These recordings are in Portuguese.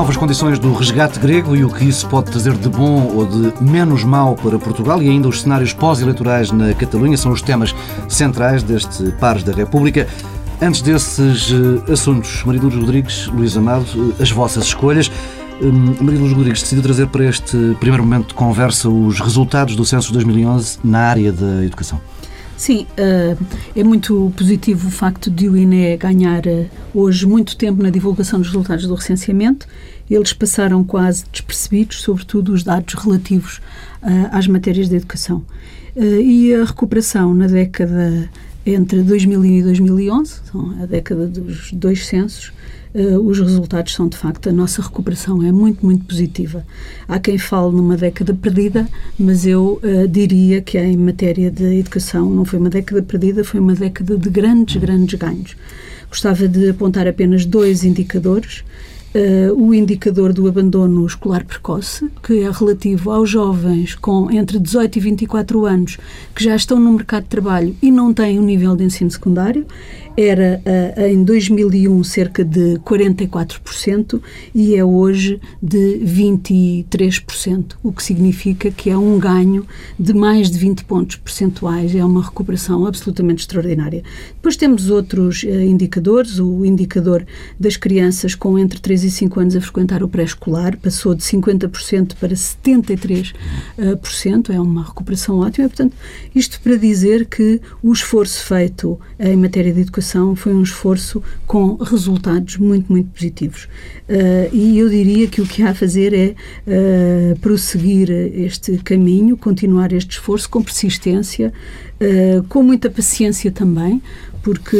novas condições do resgate grego e o que isso pode trazer de bom ou de menos mal para Portugal e ainda os cenários pós-eleitorais na Catalunha são os temas centrais deste Pares da República. Antes desses eh, assuntos, Maria Lourdes Rodrigues, Luís Amado, eh, as vossas escolhas. Hum, Maria Lourdes Rodrigues decidiu trazer para este primeiro momento de conversa os resultados do censo de 2011 na área da educação. Sim, eh, é muito positivo o facto de o INE ganhar eh, hoje muito tempo na divulgação dos resultados do recenseamento. Eles passaram quase despercebidos, sobretudo os dados relativos eh, às matérias de educação. E a recuperação na década entre 2000 e 2011, a década dos dois censos, Uh, os resultados são de facto a nossa recuperação é muito muito positiva. Há quem fale numa década perdida, mas eu uh, diria que em matéria de educação não foi uma década perdida, foi uma década de grandes grandes ganhos. Gostava de apontar apenas dois indicadores. Uh, o indicador do abandono escolar precoce, que é relativo aos jovens com entre 18 e 24 anos que já estão no mercado de trabalho e não têm o um nível de ensino secundário, era uh, em 2001 cerca de 44% e é hoje de 23%, o que significa que é um ganho de mais de 20 pontos percentuais, é uma recuperação absolutamente extraordinária. Depois temos outros uh, indicadores, o indicador das crianças com entre 3 e 5 anos a frequentar o pré-escolar passou de 50% para 73%, uh, é uma recuperação ótima, portanto, isto para dizer que o esforço feito em matéria de educação educação foi um esforço com resultados muito, muito positivos. Uh, e eu diria que o que há a fazer é uh, prosseguir este caminho, continuar este esforço com persistência, uh, com muita paciência também, porque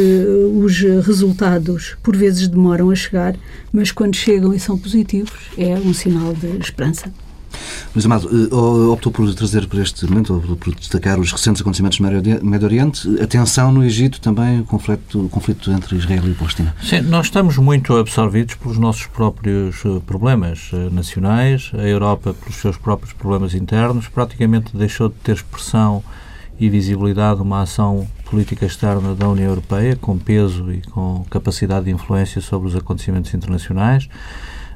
os resultados por vezes demoram a chegar, mas quando chegam e são positivos é um sinal de esperança. Luís Amado, eh, optou por trazer para este momento, optou por destacar os recentes acontecimentos no Médio Oriente, a tensão no Egito, também o conflito, o conflito entre Israel e Palestina. Sim, nós estamos muito absorvidos pelos nossos próprios eh, problemas eh, nacionais, a Europa pelos seus próprios problemas internos, praticamente deixou de ter expressão e visibilidade uma ação política externa da União Europeia, com peso e com capacidade de influência sobre os acontecimentos internacionais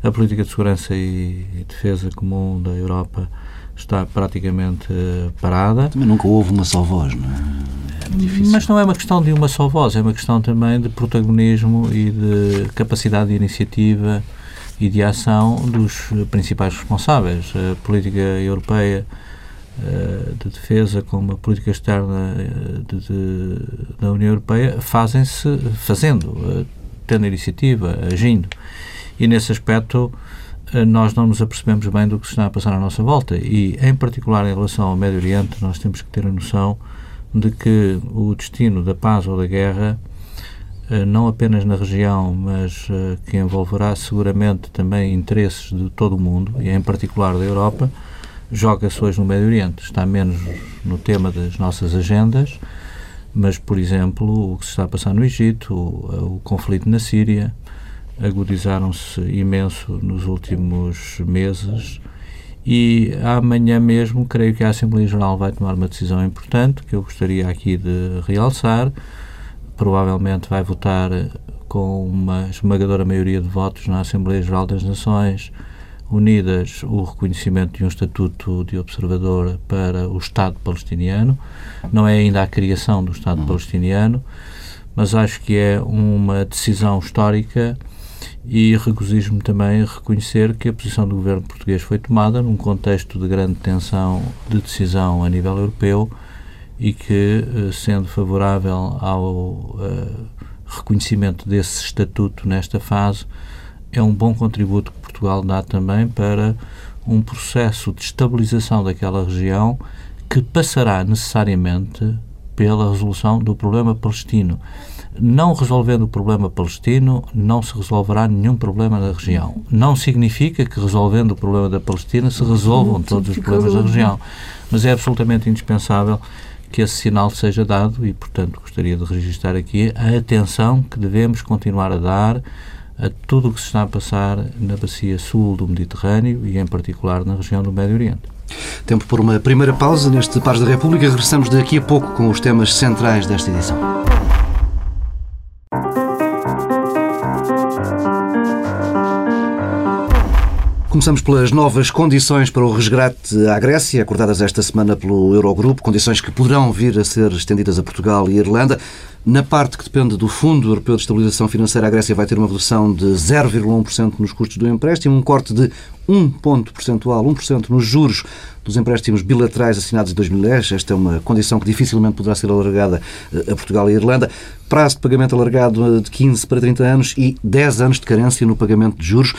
a política de segurança e defesa comum da Europa está praticamente uh, parada. Também nunca houve uma só voz, não é? é. Mas não é uma questão de uma só voz, é uma questão também de protagonismo e de capacidade de iniciativa e de ação dos principais responsáveis. A política europeia de defesa como a política externa eh, de, de, da União Europeia fazem-se fazendo, uh, tendo iniciativa, agindo. E nesse aspecto eh, nós não nos apercebemos bem do que se está a passar à nossa volta. E, em particular em relação ao Médio Oriente, nós temos que ter a noção de que o destino da paz ou da guerra, eh, não apenas na região, mas eh, que envolverá seguramente também interesses de todo o mundo e, em particular, da Europa, joga-se hoje no Médio Oriente. Está menos no tema das nossas agendas, mas, por exemplo, o que se está a passar no Egito, o, o conflito na Síria, agudizaram-se imenso nos últimos meses e amanhã mesmo creio que a Assembleia Geral vai tomar uma decisão importante que eu gostaria aqui de realçar. Provavelmente vai votar com uma esmagadora maioria de votos na Assembleia Geral das Nações Unidas o reconhecimento de um estatuto de observador para o Estado palestiniano. Não é ainda a criação do Estado palestiniano, mas acho que é uma decisão histórica e regozijo-me também a reconhecer que a posição do governo português foi tomada num contexto de grande tensão de decisão a nível europeu e que, eh, sendo favorável ao uh, reconhecimento desse estatuto nesta fase, é um bom contributo que Portugal dá também para um processo de estabilização daquela região que passará necessariamente pela resolução do problema palestino. Não resolvendo o problema palestino, não se resolverá nenhum problema da região. Não significa que resolvendo o problema da Palestina se resolvam todos os problemas da região, mas é absolutamente indispensável que esse sinal seja dado e, portanto, gostaria de registrar aqui a atenção que devemos continuar a dar a tudo o que se está a passar na bacia sul do Mediterrâneo e, em particular, na região do Médio Oriente. Tempo por uma primeira pausa neste Pares da República. Regressamos daqui a pouco com os temas centrais desta edição. Começamos pelas novas condições para o resgate à Grécia, acordadas esta semana pelo Eurogrupo, condições que poderão vir a ser estendidas a Portugal e Irlanda. Na parte que depende do Fundo Europeu de Estabilização Financeira, a Grécia vai ter uma redução de 0,1% nos custos do empréstimo, um corte de 1 ponto percentual, 1% nos juros dos empréstimos bilaterais assinados em 2010. Esta é uma condição que dificilmente poderá ser alargada eh, a Portugal e a Irlanda. Prazo de pagamento alargado de 15 para 30 anos e 10 anos de carência no pagamento de juros.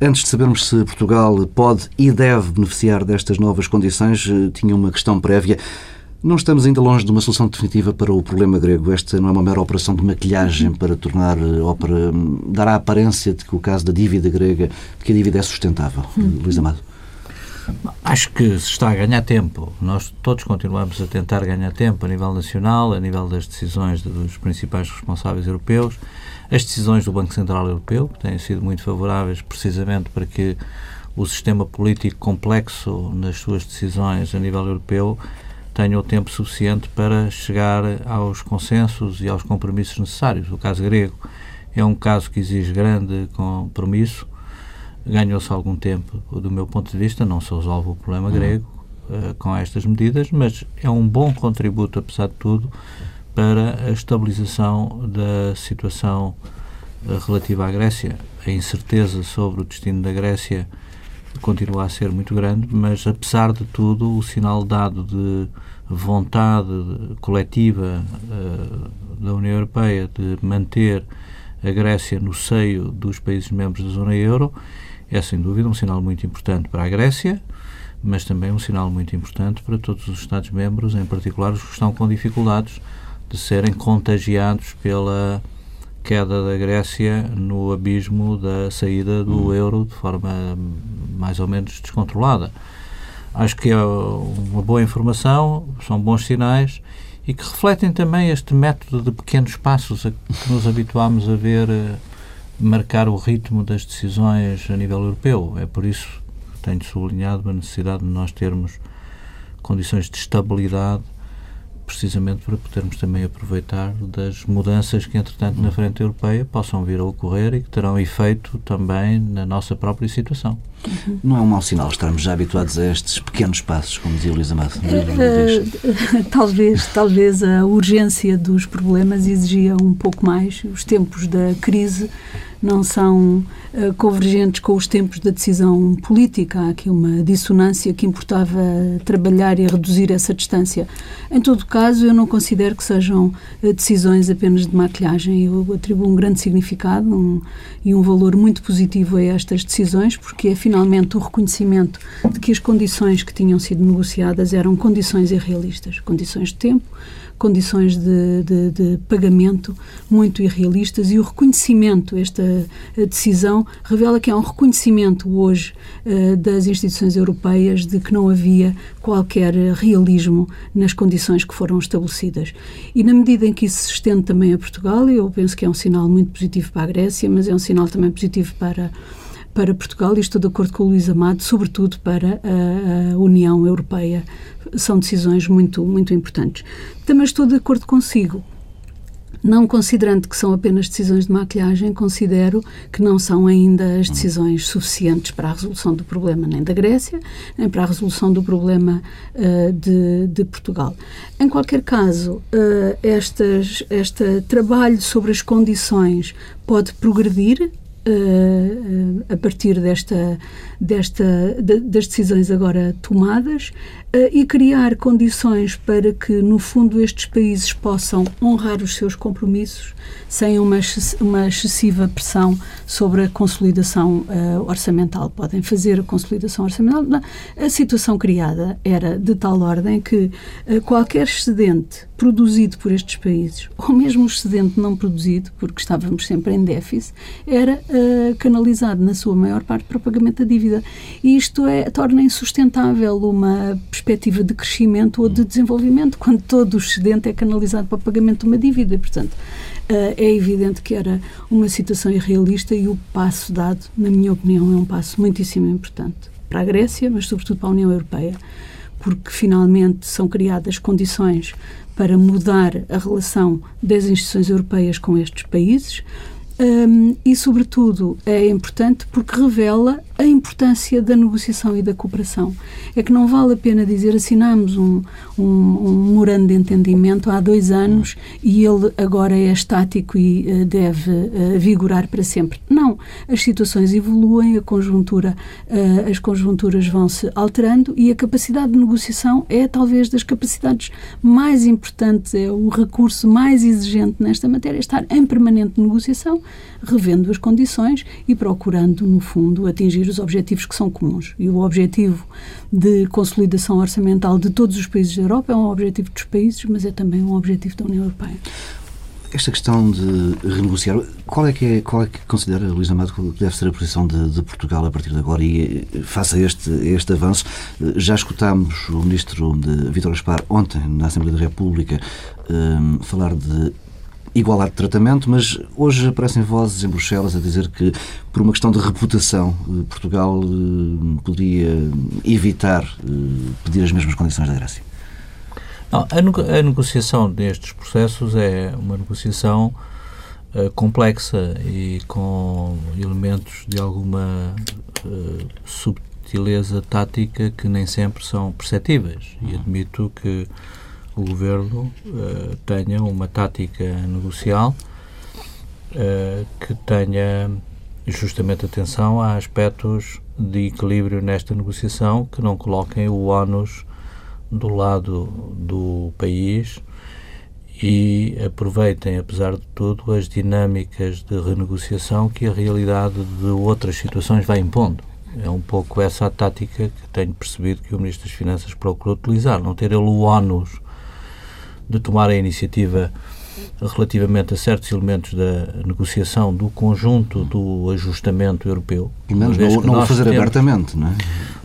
Antes de sabermos se Portugal pode e deve beneficiar destas novas condições, eh, tinha uma questão prévia. Não estamos ainda longe de uma solução definitiva para o problema grego. Esta não é uma mera operação de maquilhagem para tornar eh, ou para hum, dar a aparência de que o caso da dívida grega, de que a dívida é sustentável. Hum. Luís Amado. Acho que se está a ganhar tempo. Nós todos continuamos a tentar ganhar tempo a nível nacional, a nível das decisões dos principais responsáveis europeus, as decisões do Banco Central Europeu, que têm sido muito favoráveis precisamente para que o sistema político complexo nas suas decisões a nível europeu tenha o tempo suficiente para chegar aos consensos e aos compromissos necessários. O caso grego é um caso que exige grande compromisso, ganhou-se algum tempo, do meu ponto de vista, não se resolve o problema uhum. grego uh, com estas medidas, mas é um bom contributo, apesar de tudo, para a estabilização da situação uh, relativa à Grécia. A incerteza sobre o destino da Grécia continua a ser muito grande, mas apesar de tudo, o sinal dado de vontade coletiva uh, da União Europeia de manter a Grécia no seio dos países membros da zona euro é sem dúvida um sinal muito importante para a Grécia, mas também um sinal muito importante para todos os Estados-membros, em particular os que estão com dificuldades de serem contagiados pela queda da Grécia no abismo da saída do uhum. euro de forma mais ou menos descontrolada. Acho que é uma boa informação, são bons sinais e que refletem também este método de pequenos passos a que nos habituámos a ver eh, marcar o ritmo das decisões a nível europeu. É por isso que tenho sublinhado a necessidade de nós termos condições de estabilidade precisamente para podermos também aproveitar das mudanças que, entretanto, na frente europeia possam vir a ocorrer e que terão efeito também na nossa própria situação. Não é um mau sinal estarmos já habituados a estes pequenos passos, como dizia Luís Amado? Uh, talvez, talvez a urgência dos problemas exigia um pouco mais. Os tempos da crise não são uh, convergentes com os tempos da decisão política. Há aqui uma dissonância que importava trabalhar e reduzir essa distância. Em todo caso, eu não considero que sejam uh, decisões apenas de maquilhagem. Eu atribuo um grande significado um, e um valor muito positivo a estas decisões, porque é finalmente o reconhecimento de que as condições que tinham sido negociadas eram condições irrealistas condições de tempo condições de, de, de, pagamento muito irrealistas e o reconhecimento, esta decisão, revela que há um reconhecimento hoje uh, das instituições europeias de que não havia qualquer realismo nas condições que foram estabelecidas. E na medida em que isso se estende também a Portugal, eu penso que é um sinal muito positivo para a Grécia, mas é um sinal também positivo para para Portugal estou de acordo com o Luís Amado, sobretudo para a, a União Europeia. São decisões muito, muito importantes. Também estou de acordo consigo não considerando que são apenas decisões de maquilhagem, considero que não são ainda as decisões suficientes para a resolução do problema nem da Grécia, nem para a resolução do problema uh, de, de, Portugal. Em qualquer caso, uh, estas, este trabalho sobre as condições pode progredir a partir desta, desta, de, das decisões agora tomadas uh, e criar condições para que, no fundo, estes países possam honrar os seus compromissos sem uma, uma excessiva pressão sobre a consolidação uh, orçamental. Podem fazer a consolidação orçamental. A situação criada era de tal ordem que qualquer excedente produzido por estes países, ou mesmo excedente não produzido, porque estávamos sempre em déficit, era uh, canalizado na sua maior parte para o pagamento da dívida. E isto é, torna insustentável uma perspectiva de crescimento ou de desenvolvimento quando todo o excedente é canalizado para o pagamento de uma dívida. Portanto, uh, é evidente que era uma situação irrealista e o passo dado, na minha opinião, é um passo muitíssimo importante para a Grécia, mas sobretudo para a União Europeia porque finalmente são criadas condições para mudar a relação das instituições europeias com estes países, um, e, sobretudo, é importante porque revela a importância da negociação e da cooperação. É que não vale a pena dizer assinamos um, um, um memorando de entendimento há dois anos e ele agora é estático e uh, deve uh, vigorar para sempre. Não. As situações evoluem, a conjuntura, uh, as conjunturas vão se alterando e a capacidade de negociação é talvez das capacidades mais importantes, é o recurso mais exigente nesta matéria, estar em permanente negociação, revendo as condições e procurando, no fundo, atingir os objetivos que são comuns. E o objetivo de consolidação orçamental de todos os países da Europa é um objetivo dos países, mas é também um objetivo da União Europeia. Esta questão de renegociar, qual é que, é, qual é que considera, Luís Amado, que deve ser a posição de, de, Portugal a partir de agora e eh, faça este, este avanço? Eh, já escutámos o ministro Vítor Gaspar ontem na Assembleia da República um, eh, falar de igualdade de tratamento, mas hoje aparecem vozes em Bruxelas a dizer que, por uma questão de reputação, Portugal poderia evitar pedir as mesmas condições da Grécia. Não, a, negociação destes processos é uma negociação uh, complexa e com elementos de alguma uh, subtileza tática que nem sempre são perceptíveis. E admito que o governo uh, tenha uma tática negocial que tenha justamente atenção a aspectos de equilíbrio nesta negociação que não coloquem o ónus do lado do país e aproveitem, apesar de tudo, as dinâmicas de renegociação que a realidade de outras situações vai impondo. É um pouco essa a tática que tenho percebido que o Ministro das Finanças procurou utilizar, não ter ele o ónus de tomar a iniciativa relativamente a certos elementos da negociação do conjunto do ajustamento europeu. Pelo menos não, não o fazer temos, abertamente, não é?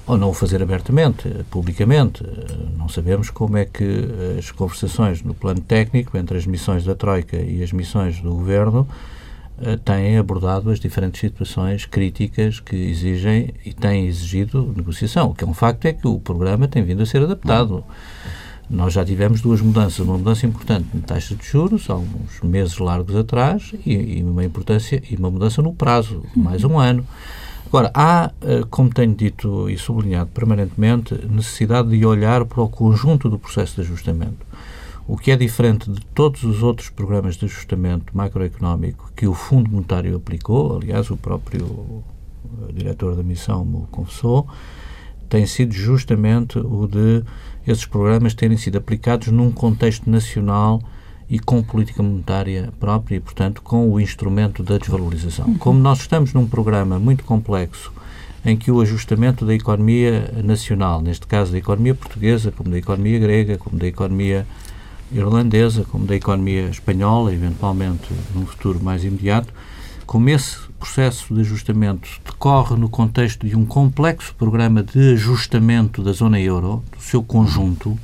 Ou não o fazer abertamente, publicamente. Não sabemos como é que as conversações no plano técnico entre as missões da Troika e as missões do Governo eh, têm abordado as diferentes situações críticas que exigem e têm exigido negociação. O que é um facto é que o programa tem vindo a ser adaptado. Nós já tivemos duas mudanças, uma mudança importante na taxa de juros, há uns meses largos atrás, e, e uma importância e uma mudança no prazo, mais um ano. Agora, há, eh, como tenho dito e sublinhado permanentemente, necessidade de olhar para o conjunto do processo de ajustamento. O que é diferente de todos os outros programas de ajustamento macroeconómico que o Fundo Monetário aplicou, aliás, o próprio eh, diretor da missão me confessou, tem sido justamente o de esses programas terem sido aplicados num contexto nacional e com política monetária própria e, portanto, com o instrumento da desvalorização. Uhum. Como nós estamos num programa muito complexo em que o ajustamento da economia nacional, neste caso da economia portuguesa, como da economia grega, como da economia irlandesa, como da economia espanhola, eventualmente num futuro mais imediato, como esse processo de ajustamento decorre no contexto de um complexo programa de ajustamento da zona euro, do seu conjunto,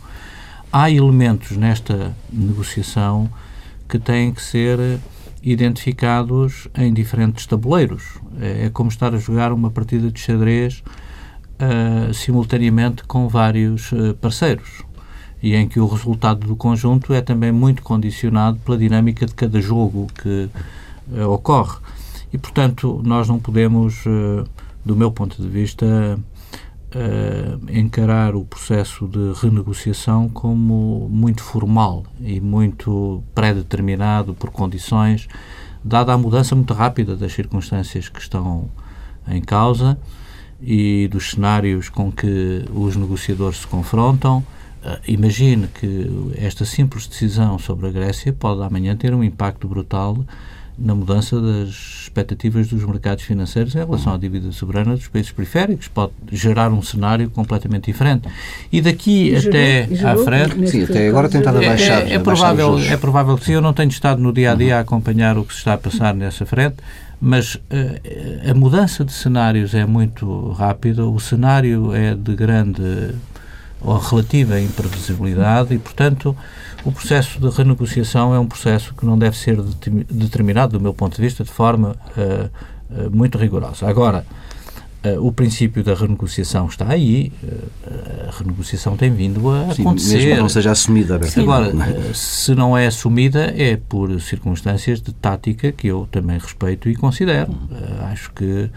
há elementos nesta negociação que têm que ser identificados em diferentes tabuleiros. É, é como estar a jogar uma partida de xadrez uh, simultaneamente com vários uh, parceiros e em que o resultado do conjunto é também muito condicionado pela dinâmica de cada jogo que uh, ocorre. E, portanto, nós não podemos, uh, do meu ponto de vista, uh, encarar o processo de renegociação como muito formal e muito pré-determinado por condições, dada a mudança muito rápida das circunstâncias que estão em causa e dos cenários com que os negociadores se confrontam. Uh, imagine que esta simples decisão sobre a Grécia pode amanhã ter um impacto brutal na mudança das expectativas dos mercados financeiros em relação à dívida soberana dos países periféricos. Pode gerar um cenário completamente diferente. E daqui e até à frente. Sim, até agora tentado baixar. É, é, é provável, é provável que sim. Eu não tenho estado no dia a dia a acompanhar o que se está a passar nessa frente, mas uh, a mudança de cenários é muito rápida. O cenário é de grande ou relativa imprevisibilidade e, portanto, o processo de renegociação é um processo que não deve ser determinado, do meu ponto de vista, de forma uh, uh, muito rigorosa. Agora, uh, o princípio da renegociação está aí, a renegociação tem vindo a Sim, acontecer. Mesmo que não seja assumida abertamente. Agora, se não é assumida, é por circunstâncias de tática que eu também respeito e considero. acho que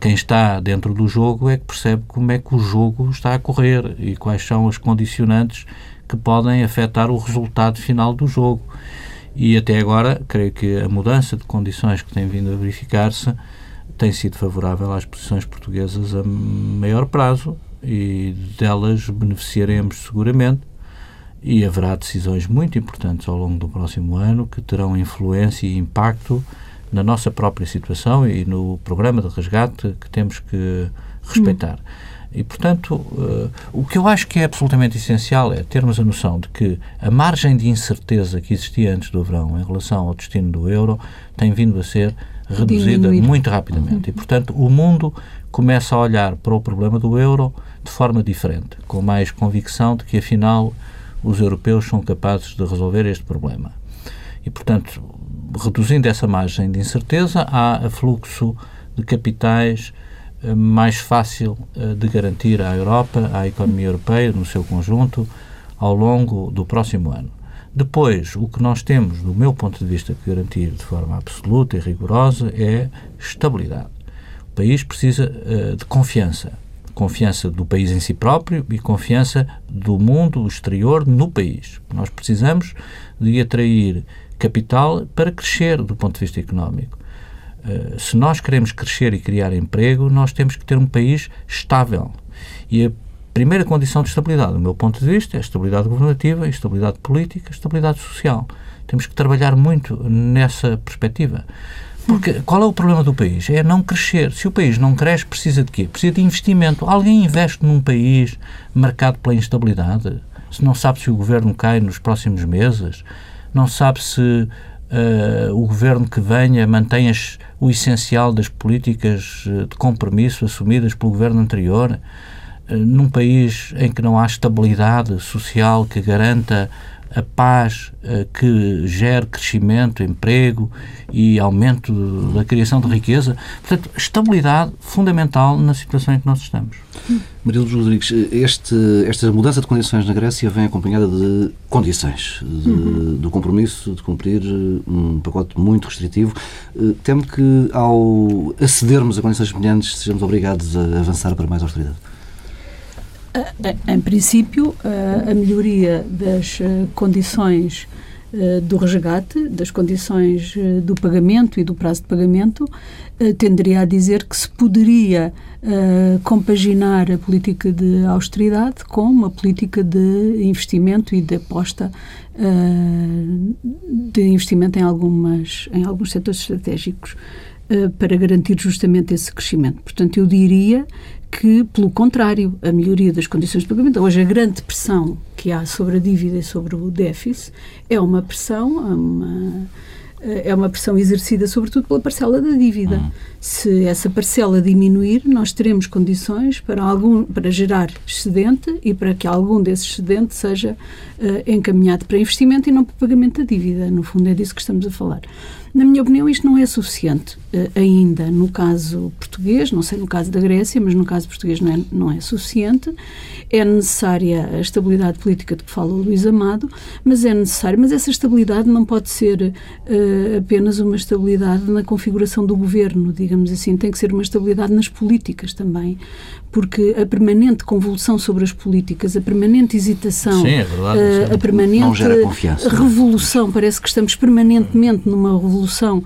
quem está dentro do jogo é que percebe como é que o jogo está a correr e quais são as condicionantes que podem afetar o resultado final do jogo. E até agora, creio que a mudança de condições que tem vindo a verificar-se tem sido favorável às posições portuguesas a maior prazo e delas beneficiaremos seguramente e haverá decisões muito importantes ao longo do próximo ano que terão influência e impacto na nossa própria situação e no programa de resgate que temos que respeitar. Hum. E, portanto, uh, o que eu acho que é absolutamente essencial é termos a noção de que a margem de incerteza que existia antes do verão em relação ao destino do euro tem vindo a ser reduzida Diminuir. muito rapidamente. E, portanto, o mundo começa a olhar para o problema do euro de forma diferente, com mais convicção de que, afinal, os europeus são capazes de resolver este problema. E, portanto, reduzindo essa margem de incerteza, há afluxo de capitais eh, mais fácil eh, de garantir à Europa, à economia europeia no seu conjunto, ao longo do próximo ano. Depois, o que nós temos, do meu ponto de vista, que garantir de forma absoluta e rigorosa é estabilidade. O país precisa uh, de confiança. Confiança do país em si próprio e confiança do mundo exterior no país. Nós precisamos de atrair capital para crescer do ponto de vista económico. Uh, se nós queremos crescer e criar emprego, nós temos que ter um país estável. E a primeira condição de estabilidade, do meu ponto de vista, é estabilidade governativa, estabilidade política, estabilidade social. Temos que trabalhar muito nessa perspectiva. Porque qual é o problema do país? É não crescer. Se o país não cresce, precisa de quê? Precisa de investimento. Alguém investe num país marcado pela instabilidade? Se não sabe se o governo cai nos próximos meses? não sabe se uh, o governo que venha mantém as, o essencial das políticas eh, de compromisso assumidas pelo governo anterior. Uh, num país em que não há estabilidade social que garanta a paz uh, que gere crescimento, emprego e aumento da criação de riqueza. Portanto, estabilidade fundamental na situação em que nós estamos. Maria Luz Rodrigues, este, esta mudança de condições na Grécia vem acompanhada de condições, de, uhum. do compromisso de cumprir um pacote muito restritivo. Eh, temo que, ao acedermos a condições semelhantes, sejamos obrigados a avançar para mais austeridade. Em princípio, a melhoria das eh, condições eh, do resgate, das condições eh, do pagamento e do prazo de pagamento, tenderia a dizer que se poderia compaginar a política de austeridade com uma política de investimento e de aposta de investimento em, algumas, em alguns setores estratégicos para garantir justamente esse crescimento. Portanto, eu diria que, pelo contrário, a melhoria das condições de pagamento, hoje a grande pressão que há sobre a dívida e sobre o déficit é uma pressão, uma, é uma pressão exercida sobretudo pela parcela da dívida. Uhum. Se essa parcela diminuir, nós teremos condições para, algum, para gerar excedente e para que algum desse excedente seja uh, encaminhado para investimento e não para pagamento da dívida. No fundo, é disso que estamos a falar. Na minha opinião, isto não é suficiente ainda no caso português, não sei no caso da Grécia, mas no caso português não é, não é suficiente. É necessária a estabilidade política de que fala o Luís Amado, mas é necessário, mas essa estabilidade não pode ser uh, apenas uma estabilidade na configuração do governo, digamos assim, tem que ser uma estabilidade nas políticas também, porque a permanente convulsão sobre as políticas, a permanente hesitação, Sim, é verdade, uh, a permanente revolução, parece que estamos permanentemente numa revolução uh,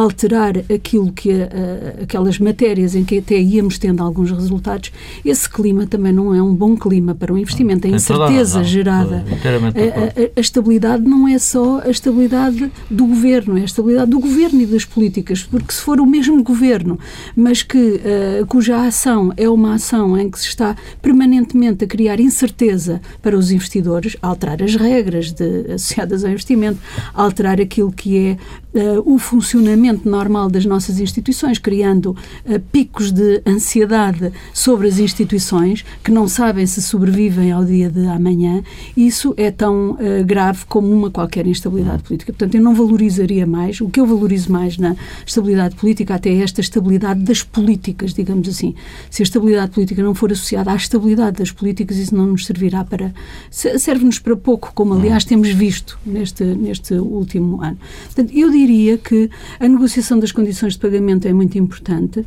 alterar aquilo que uh, aquelas matérias em que até íamos tendo alguns resultados, esse clima também não é um bom clima para o investimento. A incerteza gerada, a, a, a estabilidade não é só a estabilidade do governo, é a estabilidade do governo e das políticas, porque se for o mesmo governo, mas que cuja ação é uma ação em que se está permanentemente a criar incerteza para os investidores, alterar as regras de, associadas ao investimento, alterar aquilo que é uh, o funcionamento normal das nossas instituições, criando uh, picos de ansiedade sobre as instituições que não sabem se sobrevivem ao dia de amanhã, isso é tão uh, grave como uma qualquer instabilidade política. Portanto, eu não valorizaria mais, o que eu valorizo mais na estabilidade política até é esta estabilidade das políticas, digamos assim. Se a estabilidade política não for associada à estabilidade das políticas, isso não nos servirá para. serve-nos para pouco, como aliás temos visto neste, neste último ano. Portanto, eu diria que a negociação das condições de pagamento é muito importante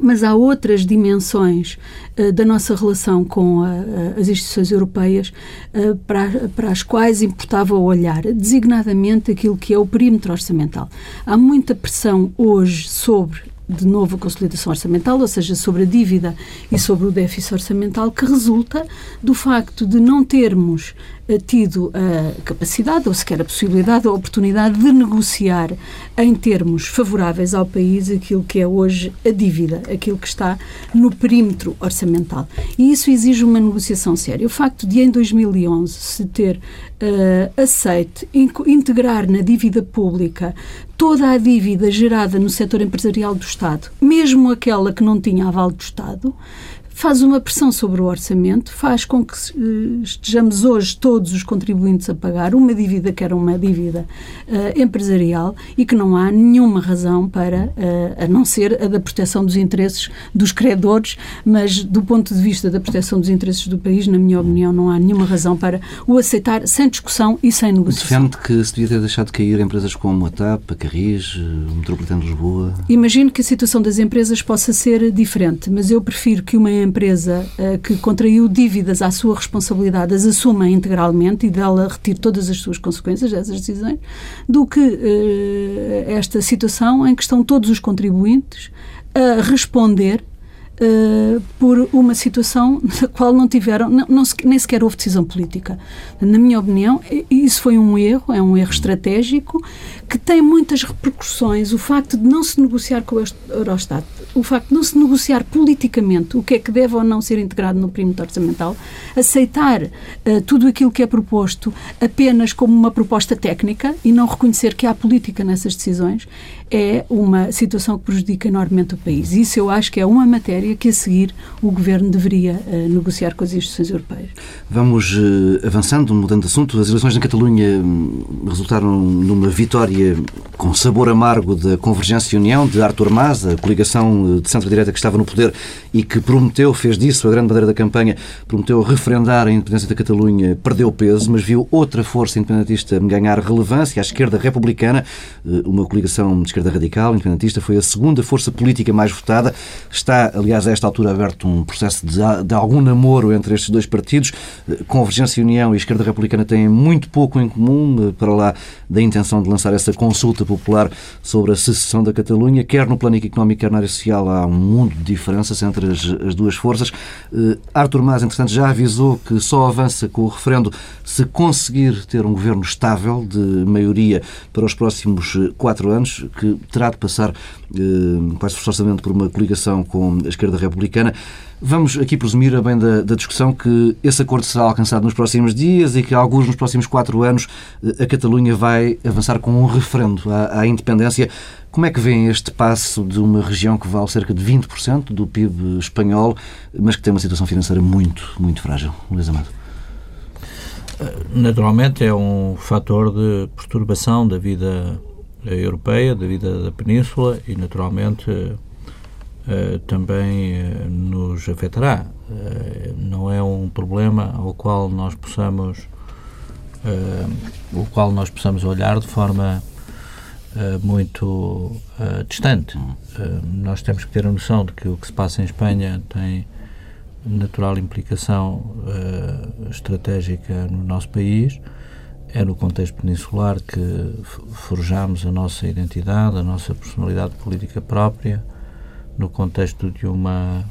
mas há outras dimensões uh, da nossa relação com a, a, as instituições europeias uh, para, para as quais importava olhar, designadamente aquilo que é o perímetro orçamental. Há muita pressão hoje sobre de novo a consolidação orçamental, ou seja, sobre a dívida e sobre o déficit orçamental, que resulta do facto de não termos tido a capacidade, ou sequer a possibilidade, a oportunidade de negociar em termos favoráveis ao país aquilo que é hoje a dívida, aquilo que está no perímetro orçamental. E isso exige uma negociação séria. O facto de, em 2011, se ter uh, aceito integrar na dívida pública toda a dívida gerada no setor empresarial do Estado, mesmo aquela que não tinha aval do Estado, faz uma pressão sobre o orçamento, faz com que eh, estejamos hoje todos os contribuintes a pagar uma dívida que era uma dívida uh, empresarial e que não há nenhuma razão para, uh, a não ser a da proteção dos interesses dos credores, mas do ponto de vista da proteção dos interesses do país, na minha opinião, não há nenhuma razão para o aceitar sem discussão e sem negociação. Defende que se devia ter deixado de cair empresas como a TAP, a Carris, o Metropolitano de Lisboa? Imagino que a situação das empresas possa ser diferente, mas eu prefiro que uma empresa uh, que contraiu dívidas à sua responsabilidade as assuma integralmente e dela retire todas as suas consequências dessas decisões, do que uh, esta situação em que estão todos os contribuintes a responder Uh, por uma situação na qual não tiveram, não, não, nem sequer houve decisão política. Na minha opinião, isso foi um erro, é um erro estratégico que tem muitas repercussões. O facto de não se negociar com o Eurostat, o facto de não se negociar politicamente o que é que deve ou não ser integrado no perímetro orçamental, aceitar uh, tudo aquilo que é proposto apenas como uma proposta técnica e não reconhecer que há política nessas decisões, é uma situação que prejudica enormemente o país. Isso eu acho que é uma matéria que a seguir o Governo deveria uh, negociar com as instituições europeias. Vamos uh, avançando, mudando de assunto. As eleições na Catalunha hum, resultaram numa vitória com sabor amargo da Convergência e União, de Artur Mas, a coligação de centro-direita que estava no poder e que prometeu, fez disso a grande bandeira da campanha, prometeu referendar a independência da Catalunha, perdeu peso, mas viu outra força independentista ganhar relevância, a esquerda republicana, eh, uma coligação de esquerda radical, independentista, foi a segunda força política mais votada. Está, aliás, a esta altura aberto um processo de, de algum namoro entre estes dois partidos. Eh, Convergência e União e Esquerda Republicana têm muito pouco em comum, eh, para lá da intenção de lançar essa consulta popular sobre a secessão da Catalunha, quer no plano económico, quer na área social, há um mundo de diferenças entre as, as duas forças. Uh, Artur Mas, entretanto, já avisou que só avança com o referendo se conseguir ter um governo estável, de maioria, para os próximos quatro anos, que que terá de passar eh, quase forçosamente por uma coligação com a esquerda republicana. Vamos aqui presumir, a bem da, da, discussão, que esse acordo será alcançado nos próximos dias e que, alguns nos próximos quatro anos, eh, a Catalunha vai avançar com um referendo à, à independência. Como é que vem este passo de uma região que vale cerca de 20% do PIB espanhol, mas que tem uma situação financeira muito, muito frágil? Luís Amado. Naturalmente é um fator de perturbação da vida europeia, da vida da Península e, naturalmente, uh, também uh, nos afetará. Não é um problema ao qual nós possamos o qual nós possamos olhar de forma muito distante. nós temos que ter a noção de que o que se passa em Espanha tem natural implicação estratégica no nosso país é no contexto peninsular que forjamos a nossa identidade, a nossa personalidade política própria, no contexto de uma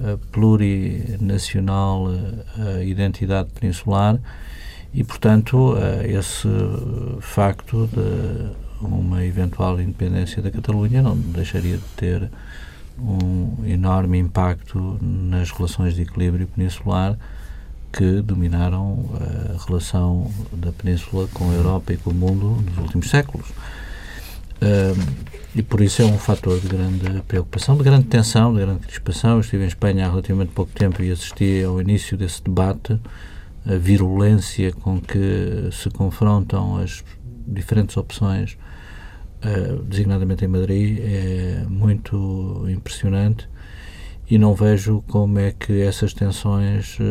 uh, plurinacional uh, identidade peninsular e, portanto, uh, esse facto de uma eventual independência da Catalunha não deixaria de ter um enorme impacto nas relações de equilíbrio peninsular que dominaram a relação da Península com a Europa e com o mundo nos últimos séculos. e por isso é um fator de grande preocupação, de grande tensão, de grande crispação. Eu estive em Espanha há relativamente pouco tempo e assisti ao início desse debate, a virulência com que se confrontam as diferentes opções, uh, designadamente em Madrid, é muito impressionante e não vejo como é que essas tensões eh,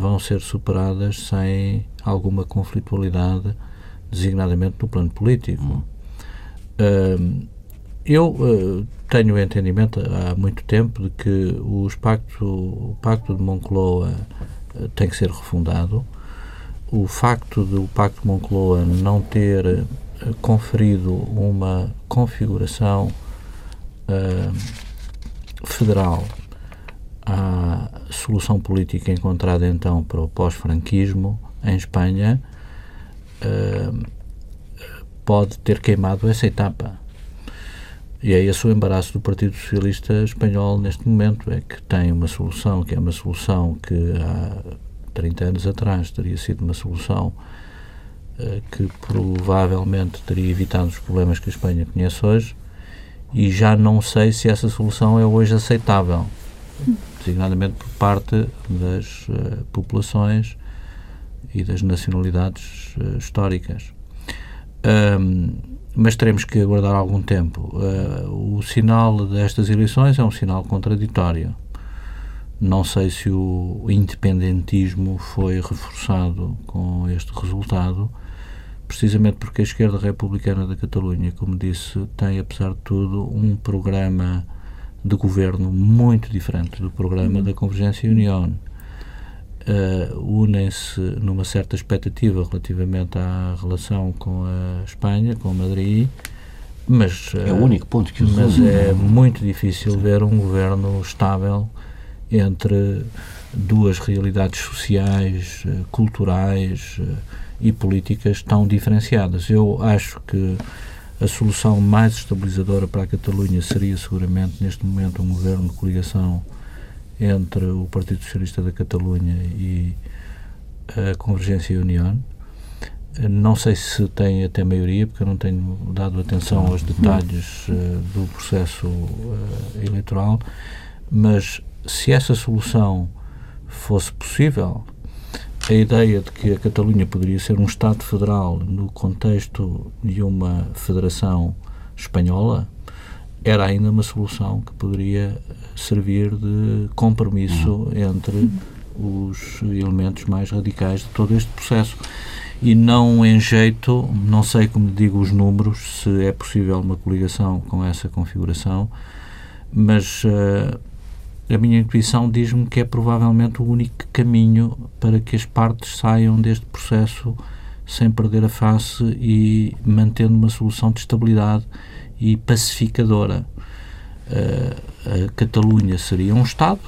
vão ser superadas sem alguma conflitualidade, designadamente no plano político. Uh, eu uh, tenho o entendimento há muito tempo de que os pacto, o Pacto de Moncloa uh, tem que ser refundado. O facto do Pacto de Moncloa não ter uh, conferido uma configuração federal à solução política encontrada então para o pós-franquismo em Espanha pode ter queimado essa etapa. E é esse o embaraço do Partido Socialista Espanhol neste momento, é que tem uma solução que é uma solução que há 30 anos atrás teria sido uma solução uh, que provavelmente teria evitado os problemas que a Espanha conhece hoje e já não sei se essa solução é hoje aceitável, designadamente por parte das uh, populações e das nacionalidades uh, históricas. Um, mas teremos que aguardar algum tempo. Uh, o sinal destas eleições é um sinal contraditório. Não sei se o independentismo foi reforçado com este resultado, precisamente porque a esquerda republicana da Catalunha, como disse, tem, apesar de tudo, um programa de governo muito diferente do programa da Convergência e União. Uh, unem-se numa certa expectativa relativamente à relação com a Espanha, com Madrid, mas é o único ponto que os mas é muito difícil ver um governo estável entre duas realidades sociais, eh, culturais eh, e políticas tão diferenciadas. Eu acho que a solução mais estabilizadora para a Catalunha seria seguramente neste momento um governo de coligação entre o Partido Socialista da Catalunha e a Convergência e União. Não sei se tem até maioria, porque eu não tenho dado atenção aos detalhes uh, do processo uh, eleitoral, mas se essa solução fosse possível, a ideia de que a Catalunha poderia ser um Estado federal no contexto de uma federação espanhola era ainda uma solução que poderia servir de compromisso entre os elementos mais radicais de todo este processo. E não em jeito, não sei como digo os números, se é possível uma coligação com essa configuração, mas uh, a minha intuição diz-me que é provavelmente o único caminho para que as partes saiam deste processo sem perder a face e mantendo uma solução de estabilidade e pacificadora. Uh, a Catalunha seria um Estado,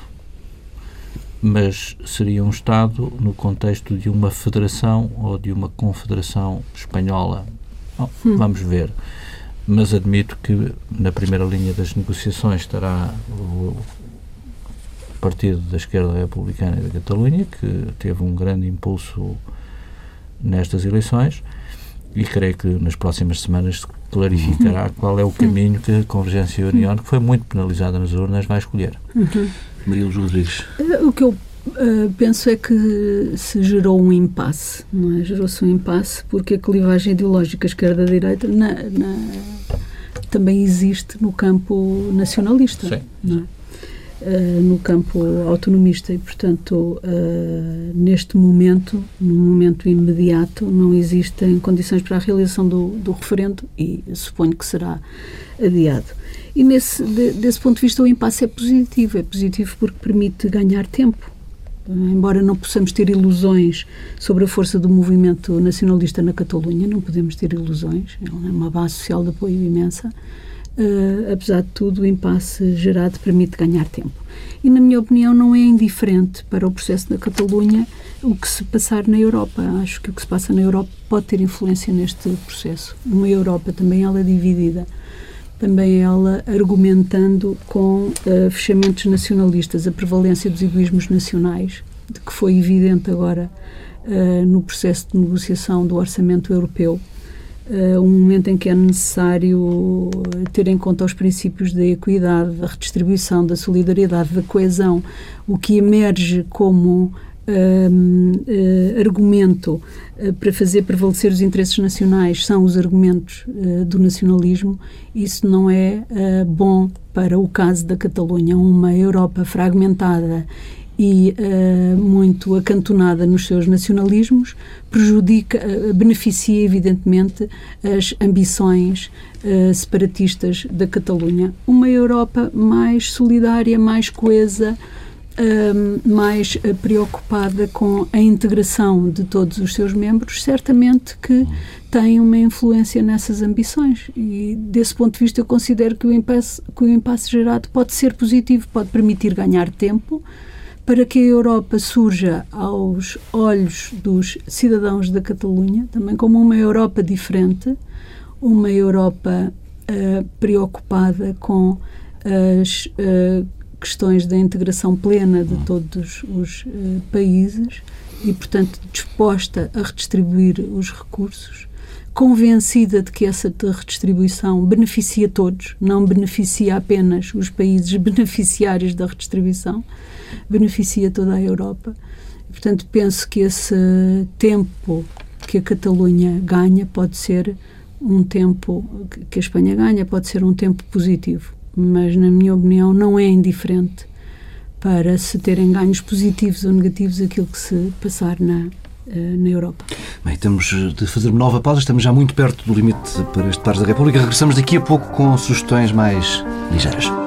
mas seria um Estado no contexto de uma federação ou de uma confederação espanhola. Bom, hum. Vamos ver. Mas admito que na primeira linha das negociações estará o Partido da Esquerda Republicana da Catalunha, que teve um grande impulso nestas eleições e creio que nas próximas semanas se clarificará uhum. qual é o caminho que a Convergência e a União, que foi muito penalizada nas urnas, vai escolher. Uhum. Maria Luz Rodrigues. Eh, o que eu uh, penso é que se gerou um impasse, não é? Gerou-se um impasse porque a clivagem ideológica esquerda-direita também existe no campo nacionalista. Sim. Não é? Uh, no campo autonomista e, portanto, uh, neste momento, no momento imediato, não existem condições para a realização do, do referendo e suponho que será adiado. E nesse, de, desse ponto de vista o impasse é positivo, é positivo porque permite ganhar tempo. Embora não possamos ter ilusões sobre a força do movimento nacionalista na Catalunha, não podemos ter ilusões, é uma base social de apoio imensa, uh, apesar de tudo, o impasse gerado permite ganhar tempo. E, na minha opinião, não é indiferente para o processo da Catalunha o que se passar na Europa. Acho que o que se passa na Europa pode ter influência neste processo. Uma Europa também ela dividida, também ela argumentando com uh, fechamentos nacionalistas, a prevalência dos egoísmos nacionais, de que foi evidente agora uh, no processo de negociação do orçamento europeu uh, um momento em que é necessário ter em conta os princípios da equidade, da redistribuição, da solidariedade, da coesão, o que emerge como uh, argumento para fazer prevalecer os interesses nacionais são os argumentos do nacionalismo, isso não é bom para o caso da Catalunha. Uma Europa fragmentada e uh, muito acantonada nos seus nacionalismos, prejudica, uh, beneficia evidentemente as ambições uh, separatistas da Catalunha. Uma Europa mais solidária, mais coesa, mais preocupada com a integração de todos os seus membros, certamente que tem uma influência nessas ambições. E desse ponto de vista, eu considero que o impasse, que o impasse gerado pode ser positivo, pode permitir ganhar tempo para que a Europa surja aos olhos dos cidadãos da Catalunha, também como uma Europa diferente, uma Europa uh, preocupada com as uh, questões da integração plena de todos os uh, países e, portanto, disposta a redistribuir os recursos, convencida de que essa redistribuição beneficia todos, não beneficia apenas os países beneficiários da redistribuição, beneficia toda a Europa. Portanto, penso que esse tempo que a Catalunha ganha pode ser um tempo que a Espanha ganha pode ser um tempo positivo, mas na minha opinião não é indiferente para se terem ganhos positivos ou negativos aquilo que se passar na eh, na Europa. Bem, temos de fazer uma nova pausa, estamos já muito perto do limite para este Pares da República. Regressamos daqui a pouco com sugestões mais ligeiras.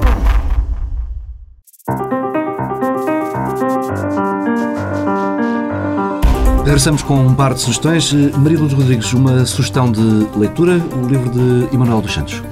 Regressamos com um par de sugestões. Maria Luz Rodrigues, uma sugestão de leitura, o livro de Emanuel dos Santos.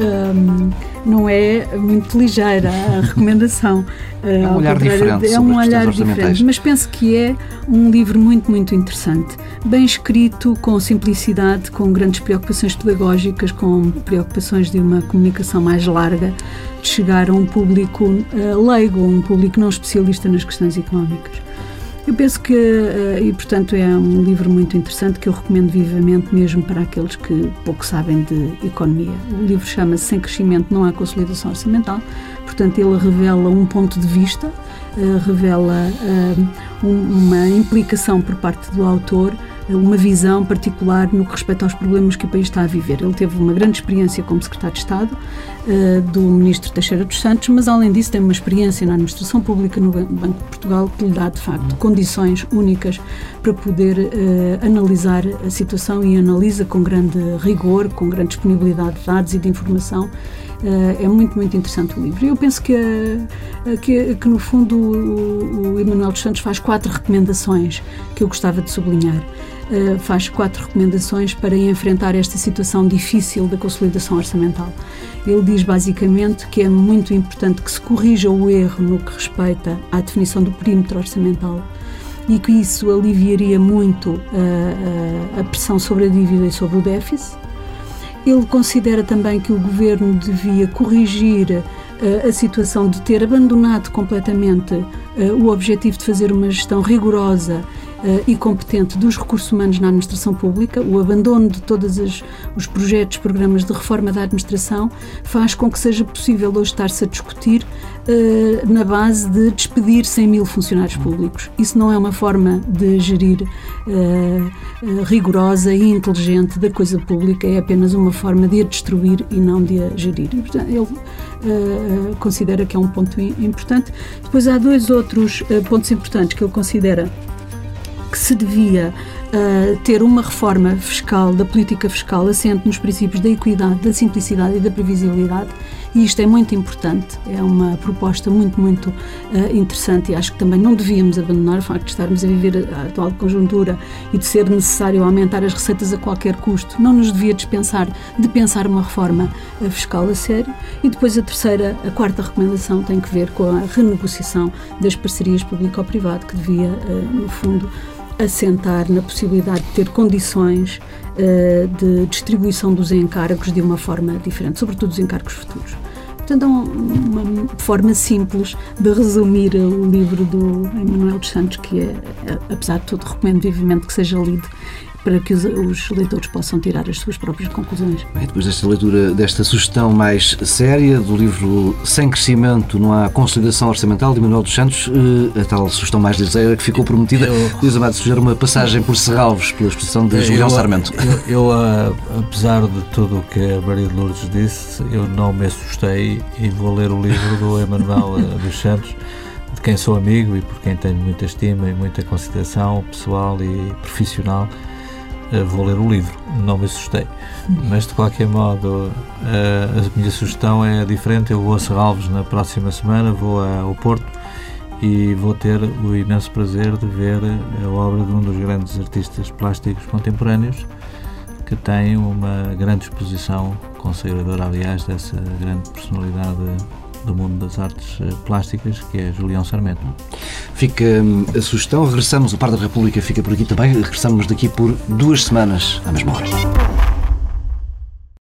Um, não é muito ligeira a recomendação. É um olhar diferente. É um olhar diferente, mas penso que é um livro muito, muito interessante. Bem escrito, com simplicidade, com grandes preocupações pedagógicas, com preocupações de uma comunicação mais larga, de chegar a um público uh, leigo, um público não especialista nas questões económicas. Eu penso que, eh, e portanto é um livro muito interessante que eu recomendo vivamente mesmo para aqueles que pouco sabem de economia. O livro chama-se Sem Crescimento Não Há Consolidação Orçamental, portanto ele revela um ponto de vista, eh, revela eh, uma implicação por parte do autor uma visão particular no que respeita aos problemas que o país está a viver. Ele teve uma grande experiência como secretário de Estado do ministro Teixeira dos Santos, mas além disso tem uma experiência na administração pública no Banco de Portugal que lhe dá de facto condições únicas para poder analisar a situação e analisa com grande rigor, com grande disponibilidade de dados e de informação é muito, muito interessante o livro. Eu penso que, uh, que, que, no fundo, o, Emanuel dos Santos faz quatro recomendações que eu gostava de sublinhar. Uh, faz quatro recomendações para enfrentar esta situação difícil da consolidação orçamental. Ele diz basicamente que é muito importante que se corrija o erro no que respeita à definição do perímetro orçamental e que isso aliviaria muito a pressão sobre a dívida e sobre o déficit ele considera também que o governo devia corrigir uh, a situação de ter abandonado completamente uh, o objetivo de fazer uma gestão rigorosa uh, e competente dos recursos humanos na administração pública, o abandono de todos os projetos, programas de reforma da administração, faz com que seja possível hoje estar-se a discutir uh, na base de despedir 100 mil funcionários públicos. Isso não é uma forma de gerir uh, rigorosa e inteligente da coisa pública, é apenas uma forma de a destruir e não de a gerir. E, portanto, ele considera que é um ponto importante. Depois há dois outros pontos importantes que ele considera que se devia uh, ter uma reforma fiscal, da política fiscal, assente nos princípios da equidade, da simplicidade e da previsibilidade. E isto é muito importante, é uma proposta muito, muito uh, interessante e acho que também não devíamos abandonar o facto de estarmos a viver a atual conjuntura e de ser necessário aumentar as receitas a qualquer custo. Não nos devia dispensar de pensar uma reforma uh, fiscal a sério. E depois a terceira, a quarta recomendação tem que ver com a renegociação das parcerias público-privado, que devia, no fundo, assentar na possibilidade de ter condições uh, de distribuição dos encargos de uma forma diferente, sobretudo os encargos futuros. Portanto, é uma forma simples de resumir o livro do Emanuel dos Santos, que é, apesar de tudo, recomendo vivamente que seja lido para que os, os, leitores possam tirar as suas próprias conclusões. Bem, depois desta leitura, desta sugestão mais séria do livro Sem Crescimento não há consolidação orçamental de Manuel dos Santos, eh, a tal sugestão mais ligeira que ficou prometida, eu, Luís Amado sugere uma passagem por Serralvos pela exposição de Julião Sarmento. Eu, eu, apesar de tudo o que a Maria de Lourdes disse, eu não me assustei e vou ler o livro do Emanuel eh, dos Santos de quem sou amigo e por quem tenho muita estima e muita consideração pessoal e profissional, vou ler o livro. Não me assustei. Mas, de qualquer modo, uh, a minha sugestão é diferente. Eu vou a Serralves na próxima semana, vou ao Porto e vou ter o imenso prazer de ver a obra de um dos grandes artistas plásticos contemporâneos que tem uma grande exposição, consagradora, aliás, dessa grande personalidade do mundo das artes eh, plásticas, que é Julião Sarmento. Fica hum, a sugestão, regressamos, o Par da República fica por aqui também, regressamos daqui por duas semanas, à mesma hora.